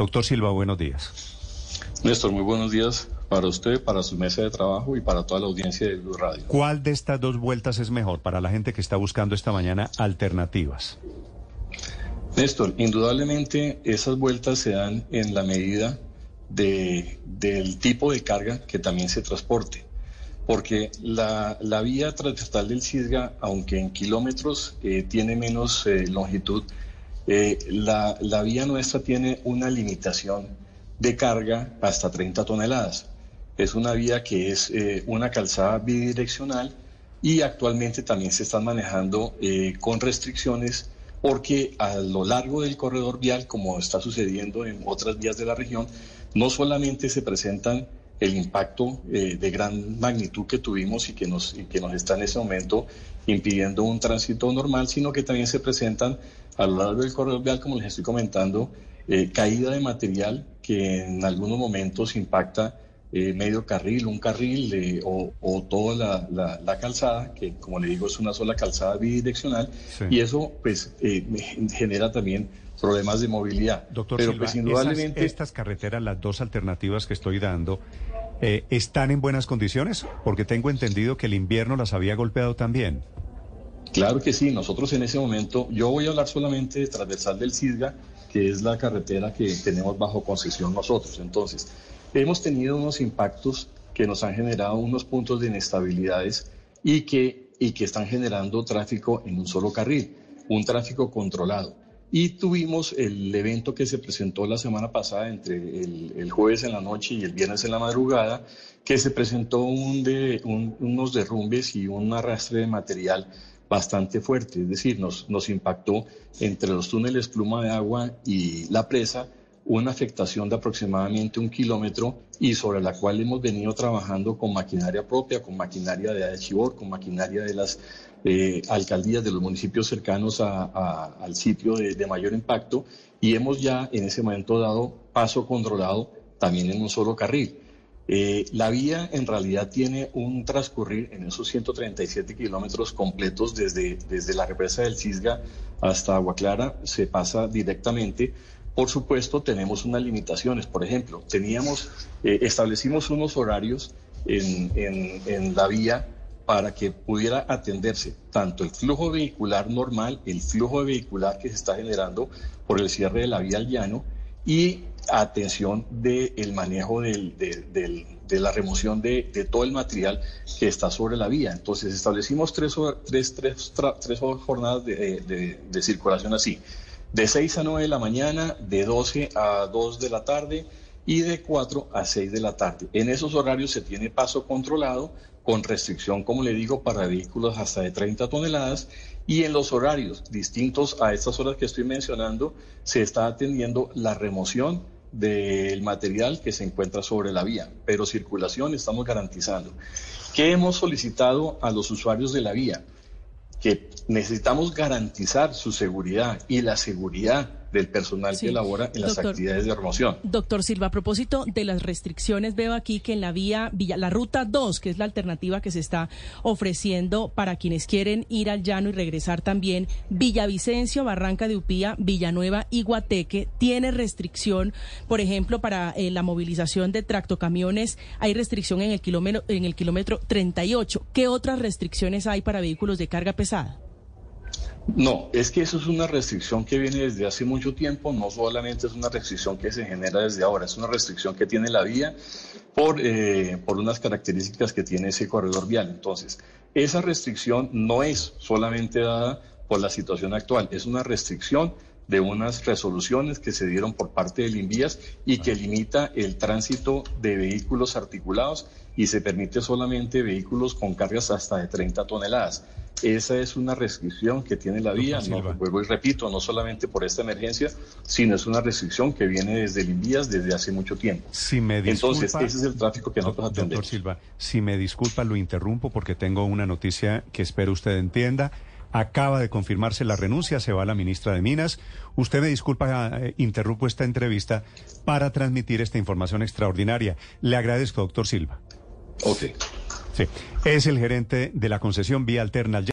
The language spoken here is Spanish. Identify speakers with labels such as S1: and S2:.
S1: Doctor Silva, buenos días.
S2: Néstor, muy buenos días para usted, para su mesa de trabajo y para toda la audiencia de Blue Radio.
S1: ¿Cuál de estas dos vueltas es mejor para la gente que está buscando esta mañana alternativas?
S2: Néstor, indudablemente esas vueltas se dan en la medida de, del tipo de carga que también se transporte. Porque la, la vía transversal del Cisga, aunque en kilómetros eh, tiene menos eh, longitud, eh, la, vía nuestra tiene una limitación de carga hasta 30 toneladas. Es una vía que es una calzada bidireccional y actualmente también se están manejando con restricciones porque a lo largo del corredor vial, como está sucediendo en otras vías de la región, no solamente se presentan el impacto eh, de gran magnitud que tuvimos y que, nos, y que nos está en ese momento impidiendo un tránsito normal, sino que también se presentan a lo largo del corredor vial, como les estoy comentando, eh, caída de material que en algunos momentos impacta eh, medio carril, un carril o, toda la, calzada, que como le digo es una sola calzada bidireccional, y eso pues genera también problemas de movilidad.
S1: Doctor Pero pues, indudablemente... estas carreteras, las dos alternativas que estoy dando, eh, ¿están en buenas condiciones? Porque tengo entendido que el invierno las había golpeado también.
S2: Claro que sí, nosotros en ese momento, yo voy a hablar solamente de transversal del Cisga, que es la carretera que tenemos bajo concesión nosotros. Entonces, hemos tenido unos impactos que nos han generado unos puntos de inestabilidades y que, y que están generando tráfico en un solo carril, un tráfico controlado. Y tuvimos el evento que se presentó la semana pasada entre el, jueves en la noche y el viernes en la madrugada, que se presentó un de, unos derrumbes y un arrastre de material bastante fuerte, es decir, nos, nos impactó entre los túneles pluma de agua y la presa una afectación de aproximadamente un kilómetro y sobre la cual hemos venido trabajando con maquinaria propia, con maquinaria de Chibor, con maquinaria de las eh, alcaldías de los municipios cercanos al sitio de, mayor impacto y hemos ya en ese momento dado paso controlado también en un solo carril. Eh, la vía en realidad tiene un transcurrir en esos 137 kilómetros completos desde, desde la represa del Cisga hasta Agua Clara, se pasa directamente. Por supuesto, tenemos unas limitaciones. Por ejemplo, teníamos, eh, establecimos unos horarios en, en, la vía para que pudiera atenderse tanto el flujo vehicular normal, el flujo vehicular que se está generando por el cierre de la vía al llano y atención del manejo de la remoción de, todo el material que está sobre la vía. Entonces establecimos tres, tres, tres, tres jornadas de, circulación así, de 6 a 9 de la mañana, de 12 a 2 de la tarde y de 4 a 6 de la tarde. En esos horarios se tiene paso controlado con restricción, como le digo, para vehículos hasta de 30 toneladas y en los horarios distintos a estas horas que estoy mencionando, se está atendiendo la remoción del material que se encuentra sobre la vía, pero circulación estamos garantizando. ¿Qué hemos solicitado a los usuarios de la vía? Que necesitamos garantizar su seguridad y la seguridad del personal que elabora en las actividades de remoción.
S3: Doctor Silva, a propósito de las restricciones, veo aquí que en la vía, Villa, la ruta 2, que es la alternativa que se está ofreciendo para quienes quieren ir al llano y regresar también, Villavicencio, Barranca de Upía, Villanueva y Guateque, tiene restricción, por ejemplo, para eh, la movilización de tractocamiones, hay restricción en el kilómetro, en el kilómetro 38. ¿Qué otras restricciones hay para vehículos de carga pesada?
S2: No, es que eso es una restricción que viene desde hace mucho tiempo, no solamente es una restricción que se genera desde ahora, es una restricción que tiene la vía por, eh, por unas características que tiene ese corredor vial. Entonces, esa restricción no es solamente dada por la situación actual, es una restricción de unas resoluciones que se dieron por parte del INVIAS y que limita el tránsito de vehículos articulados y se permite solamente vehículos con cargas hasta de 30 toneladas. Esa es una restricción que tiene la vía, no, vuelvo y repito, no solamente por esta emergencia, sino es una restricción que viene desde el desde hace mucho tiempo.
S1: Si me disculpa,
S2: Entonces, ese es el tráfico que nosotros atendemos.
S1: Doctor Silva, si me disculpa, lo interrumpo porque tengo una noticia que espero usted entienda. Acaba de confirmarse la renuncia, se va la ministra de Minas. Usted me disculpa, eh, interrumpo esta entrevista para transmitir esta información extraordinaria. Le agradezco, doctor Silva.
S2: Ok.
S1: Sí, es el gerente de la concesión Vía Alterna.